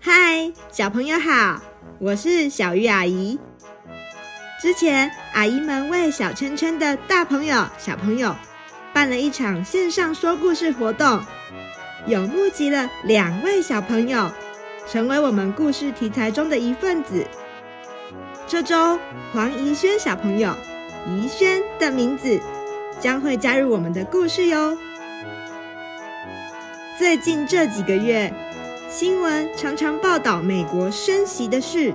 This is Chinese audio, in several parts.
嗨，小朋友好，我是小鱼阿姨。之前阿姨们为小圈圈的大朋友、小朋友办了一场线上说故事活动，有募集了两位小朋友成为我们故事题材中的一份子。这周，黄怡轩小朋友，怡轩的名字将会加入我们的故事哟。最近这几个月，新闻常常报道美国升息的事。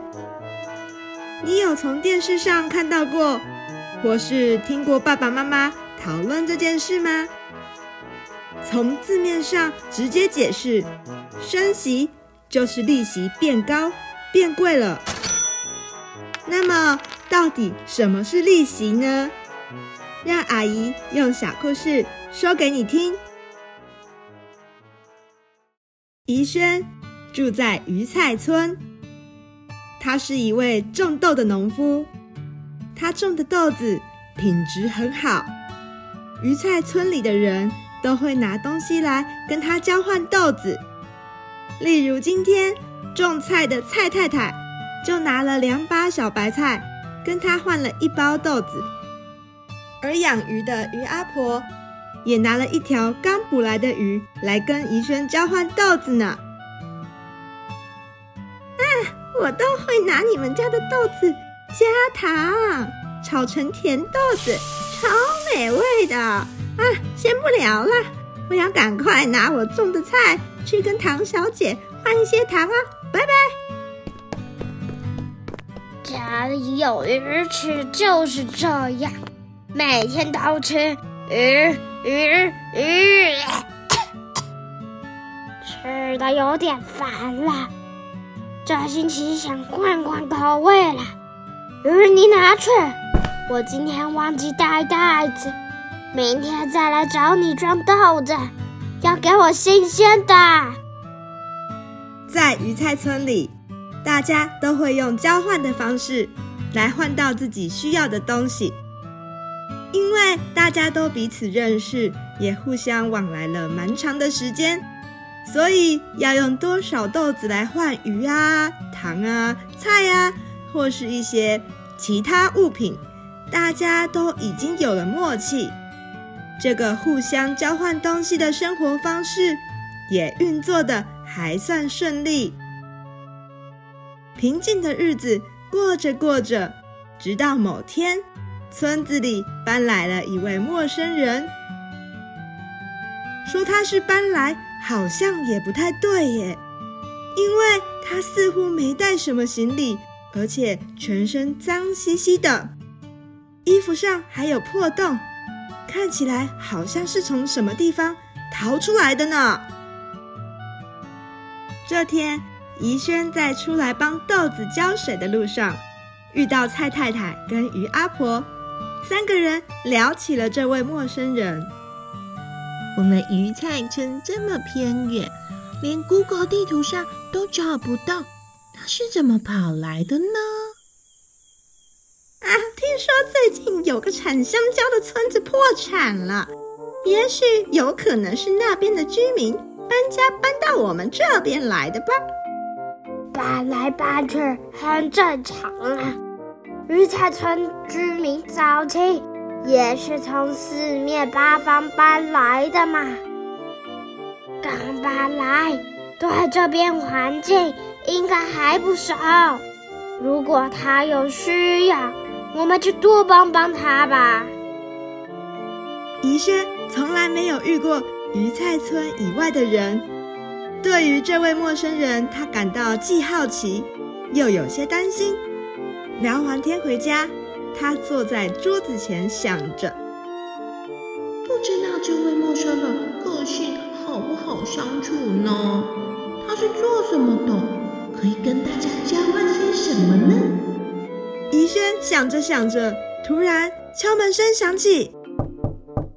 你有从电视上看到过，或是听过爸爸妈妈讨论这件事吗？从字面上直接解释，升息就是利息变高、变贵了。那么，到底什么是利息呢？让阿姨用小故事说给你听。怡轩住在鱼菜村，他是一位种豆的农夫，他种的豆子品质很好，鱼菜村里的人都会拿东西来跟他交换豆子，例如今天种菜的蔡太太。就拿了两把小白菜，跟他换了一包豆子。而养鱼的鱼阿婆也拿了一条刚捕来的鱼来跟怡轩交换豆子呢。啊，我都会拿你们家的豆子加糖，炒成甜豆子，超美味的。啊，先不聊了，我要赶快拿我种的菜去跟唐小姐换一些糖啊！拜拜。家里有鱼吃就是这样，每天都吃鱼鱼鱼，吃的有点烦了。这星期想换换口味了，鱼你拿去，我今天忘记带袋子，明天再来找你装豆子，要给我新鲜的。在鱼菜村里。大家都会用交换的方式来换到自己需要的东西，因为大家都彼此认识，也互相往来了蛮长的时间，所以要用多少豆子来换鱼啊、糖啊、菜啊，或是一些其他物品，大家都已经有了默契。这个互相交换东西的生活方式也运作的还算顺利。平静的日子过着过着，直到某天，村子里搬来了一位陌生人。说他是搬来，好像也不太对耶，因为他似乎没带什么行李，而且全身脏兮兮的，衣服上还有破洞，看起来好像是从什么地方逃出来的呢。这天。怡轩在出来帮豆子浇水的路上，遇到蔡太太跟于阿婆，三个人聊起了这位陌生人。我们鱼菜村这么偏远，连 Google 地图上都找不到，他是怎么跑来的呢？啊，听说最近有个产香蕉的村子破产了，也许有可能是那边的居民搬家搬到我们这边来的吧。搬来搬去很正常啊，鱼菜村居民早期也是从四面八方搬来的嘛。刚搬来，对这边环境应该还不熟。如果他有需要，我们就多帮帮他吧。医生从来没有遇过鱼菜村以外的人。对于这位陌生人，他感到既好奇，又有些担心。聊完天回家，他坐在桌子前想着：不知道这位陌生人个性好不好相处呢？他是做什么的？可以跟大家交换些什么呢？怡轩想着想着，突然敲门声响起。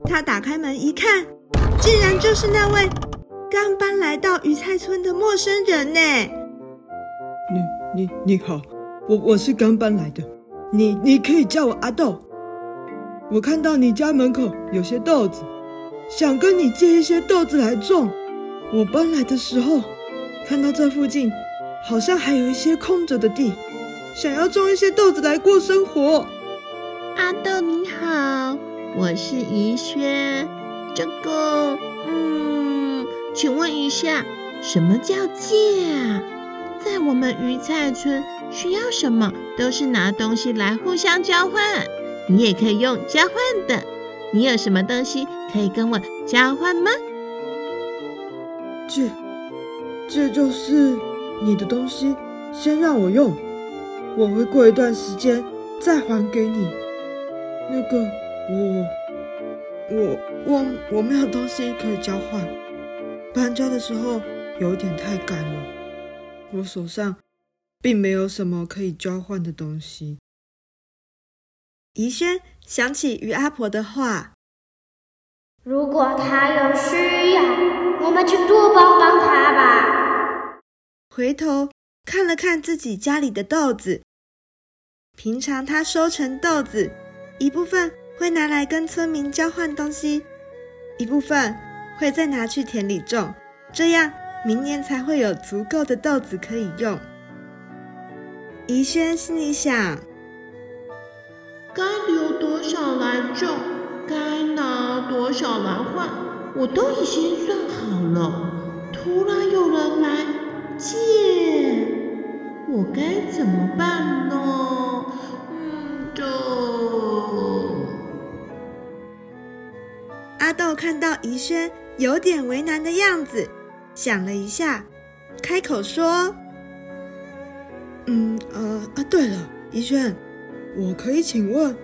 他打开门一看，竟然就是那位刚搬来到鱼菜村的陌生人呢。你你你好，我我是刚搬来的，你你可以叫我阿豆。我看到你家门口有些豆子，想跟你借一些豆子来种。我搬来的时候，看到这附近好像还有一些空着的地，想要种一些豆子来过生活。阿豆你好，我是怡轩。这个，嗯，请问一下，什么叫借啊？在我们鱼菜村，需要什么都是拿东西来互相交换。你也可以用交换的，你有什么东西可以跟我交换吗？这，这就是你的东西，先让我用，我会过一段时间再还给你。那个，我，我，我，我没有东西可以交换，搬家的时候有点太赶了，我手上并没有什么可以交换的东西。怡轩想起于阿婆的话：“如果他有需要，我们就多帮帮他吧。”回头看了看自己家里的豆子，平常他收成豆子，一部分会拿来跟村民交换东西，一部分会再拿去田里种，这样明年才会有足够的豆子可以用。怡轩心里想。该留多少来种，该拿多少来换，我都已经算好了。突然有人来借，我该怎么办呢？嗯，这……阿豆看到怡轩有点为难的样子，想了一下，开口说：“嗯，呃，啊，对了，怡轩。”我可以请问，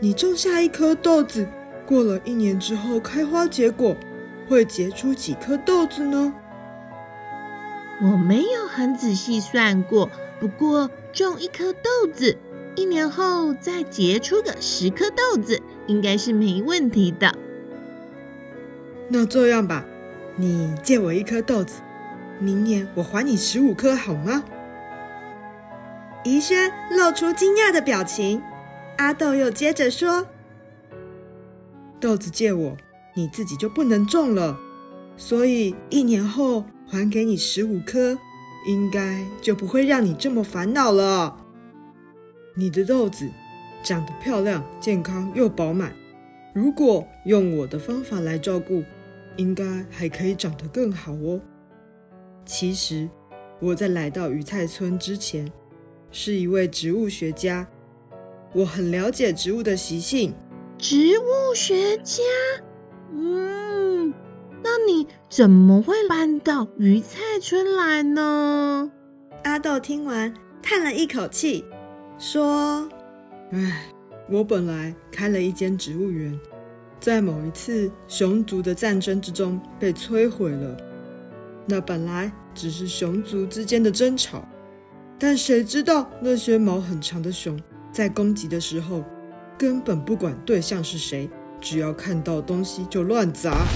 你种下一颗豆子，过了一年之后开花结果，会结出几颗豆子呢？我没有很仔细算过，不过种一颗豆子，一年后再结出个十颗豆子，应该是没问题的。那这样吧，你借我一颗豆子，明年我还你十五颗，好吗？怡轩露出惊讶的表情，阿豆又接着说：“豆子借我，你自己就不能种了，所以一年后还给你十五颗，应该就不会让你这么烦恼了。你的豆子长得漂亮、健康又饱满，如果用我的方法来照顾，应该还可以长得更好哦。其实我在来到鱼菜村之前。”是一位植物学家，我很了解植物的习性。植物学家，嗯，那你怎么会搬到鱼菜村来呢？阿豆听完叹了一口气，说：“唉，我本来开了一间植物园，在某一次熊族的战争之中被摧毁了。那本来只是熊族之间的争吵。”但谁知道那些毛很长的熊在攻击的时候，根本不管对象是谁，只要看到东西就乱砸。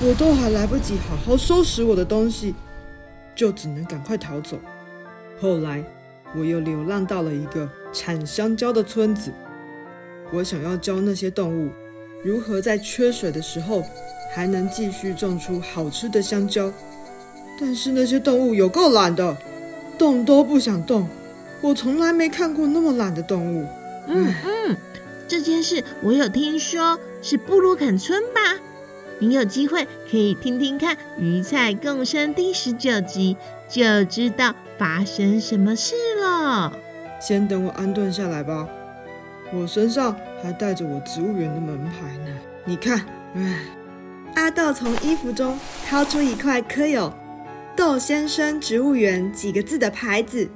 我都还来不及好好收拾我的东西，就只能赶快逃走。后来我又流浪到了一个产香蕉的村子，我想要教那些动物如何在缺水的时候还能继续种出好吃的香蕉。但是那些动物有够懒的。动都不想动，我从来没看过那么懒的动物。嗯嗯，这件事我有听说，是布鲁肯村吧？你有机会可以听听看《鱼菜共生》第十九集，就知道发生什么事了。先等我安顿下来吧，我身上还带着我植物园的门牌呢。你看，唉，阿豆从衣服中掏出一块刻有。豆先生植物园几个字的牌子，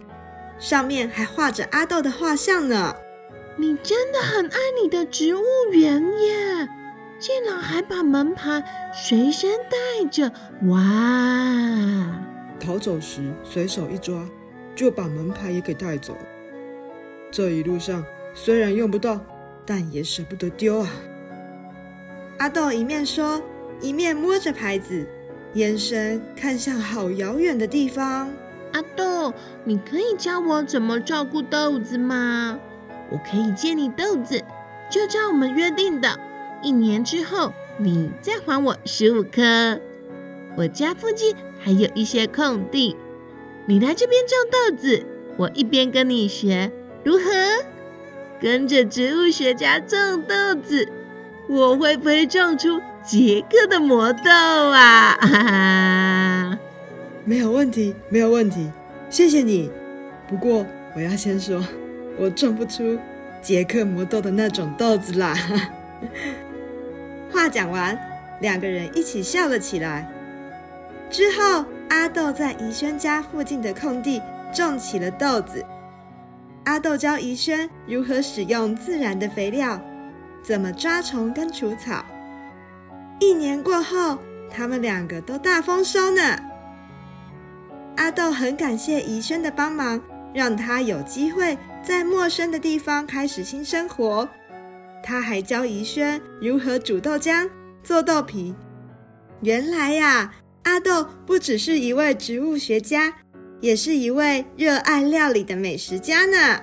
上面还画着阿豆的画像呢。你真的很爱你的植物园耶，竟然还把门牌随身带着，哇！逃走时随手一抓，就把门牌也给带走。这一路上虽然用不到，但也舍不得丢啊。阿豆一面说，一面摸着牌子，眼神看向好遥远的地方。阿豆，你可以教我怎么照顾豆子吗？我可以借你豆子，就照我们约定的，一年之后你再还我十五颗。我家附近还有一些空地，你来这边种豆子，我一边跟你学，如何？跟着植物学家种豆子，我会不会种出杰克的魔豆啊？哈哈，没有问题，没有问题，谢谢你。不过我要先说，我种不出杰克魔豆的那种豆子啦。话讲完，两个人一起笑了起来。之后，阿豆在怡轩家附近的空地种起了豆子。阿豆教怡轩如何使用自然的肥料，怎么抓虫跟除草。一年过后，他们两个都大丰收呢。阿豆很感谢怡轩的帮忙，让他有机会在陌生的地方开始新生活。他还教怡轩如何煮豆浆、做豆皮。原来呀，阿豆不只是一位植物学家，也是一位热爱料理的美食家呢。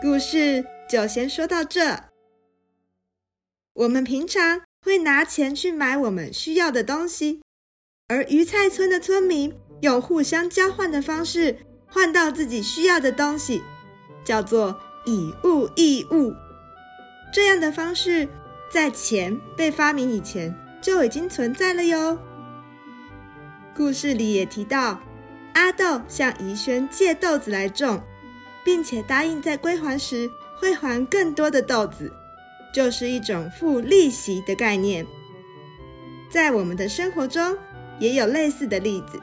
故事就先说到这。我们平常会拿钱去买我们需要的东西，而鱼菜村的村民用互相交换的方式换到自己需要的东西，叫做以物易物。这样的方式在钱被发明以前就已经存在了哟。故事里也提到，阿豆向怡轩借豆子来种，并且答应在归还时会还更多的豆子，就是一种付利息的概念。在我们的生活中也有类似的例子，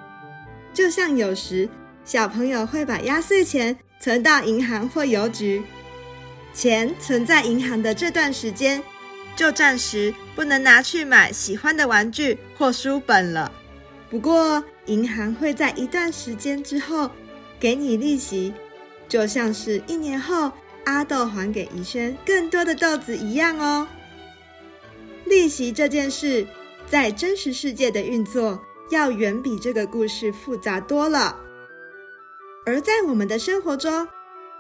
就像有时小朋友会把压岁钱存到银行或邮局，钱存在银行的这段时间，就暂时不能拿去买喜欢的玩具或书本了。不过，银行会在一段时间之后给你利息，就像是一年后阿豆还给怡轩更多的豆子一样哦。利息这件事在真实世界的运作要远比这个故事复杂多了，而在我们的生活中，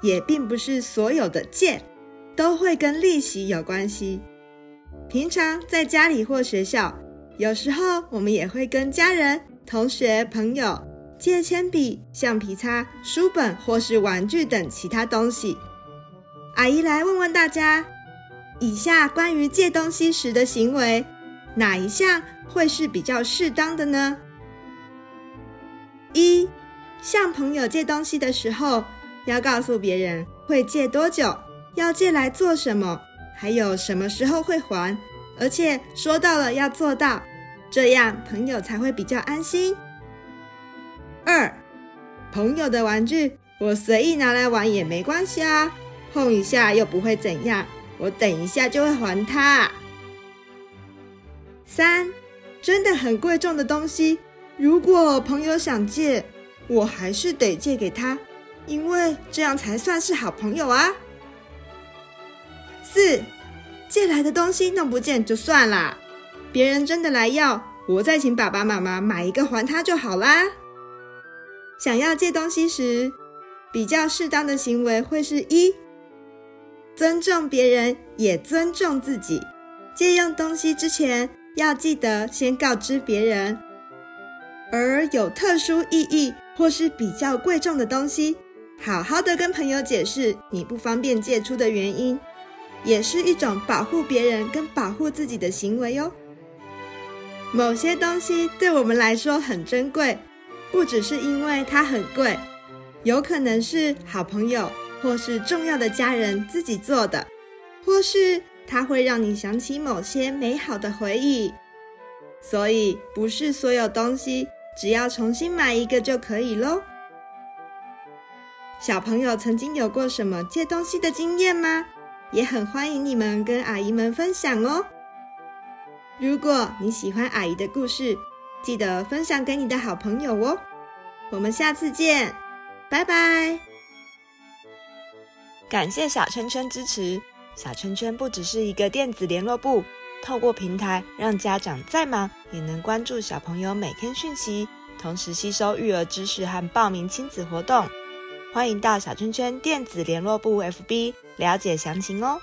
也并不是所有的借都会跟利息有关系。平常在家里或学校，有时候我们也会跟家人、同学、朋友借铅笔、橡皮擦、书本或是玩具等其他东西。阿姨来问问大家：以下关于借东西时的行为，哪一项会是比较适当的呢？一、向朋友借东西的时候，要告诉别人会借多久，要借来做什么，还有什么时候会还。而且说到了要做到，这样朋友才会比较安心。二，朋友的玩具我随意拿来玩也没关系啊，碰一下又不会怎样，我等一下就会还他。三，真的很贵重的东西，如果朋友想借，我还是得借给他，因为这样才算是好朋友啊。四。借来的东西弄不见就算啦，别人真的来要，我再请爸爸妈妈买一个还他就好啦。想要借东西时，比较适当的行为会是一，尊重别人，也尊重自己。借用东西之前，要记得先告知别人。而有特殊意义或是比较贵重的东西，好好的跟朋友解释你不方便借出的原因。也是一种保护别人跟保护自己的行为哟。某些东西对我们来说很珍贵，不只是因为它很贵，有可能是好朋友或是重要的家人自己做的，或是它会让你想起某些美好的回忆。所以，不是所有东西只要重新买一个就可以喽。小朋友曾经有过什么借东西的经验吗？也很欢迎你们跟阿姨们分享哦。如果你喜欢阿姨的故事，记得分享给你的好朋友哦。我们下次见，拜拜！感谢小圈圈支持。小圈圈不只是一个电子联络簿，透过平台让家长再忙也能关注小朋友每天讯息，同时吸收育儿知识和报名亲子活动。欢迎到小圈圈电子联络簿 FB 了解详情哦。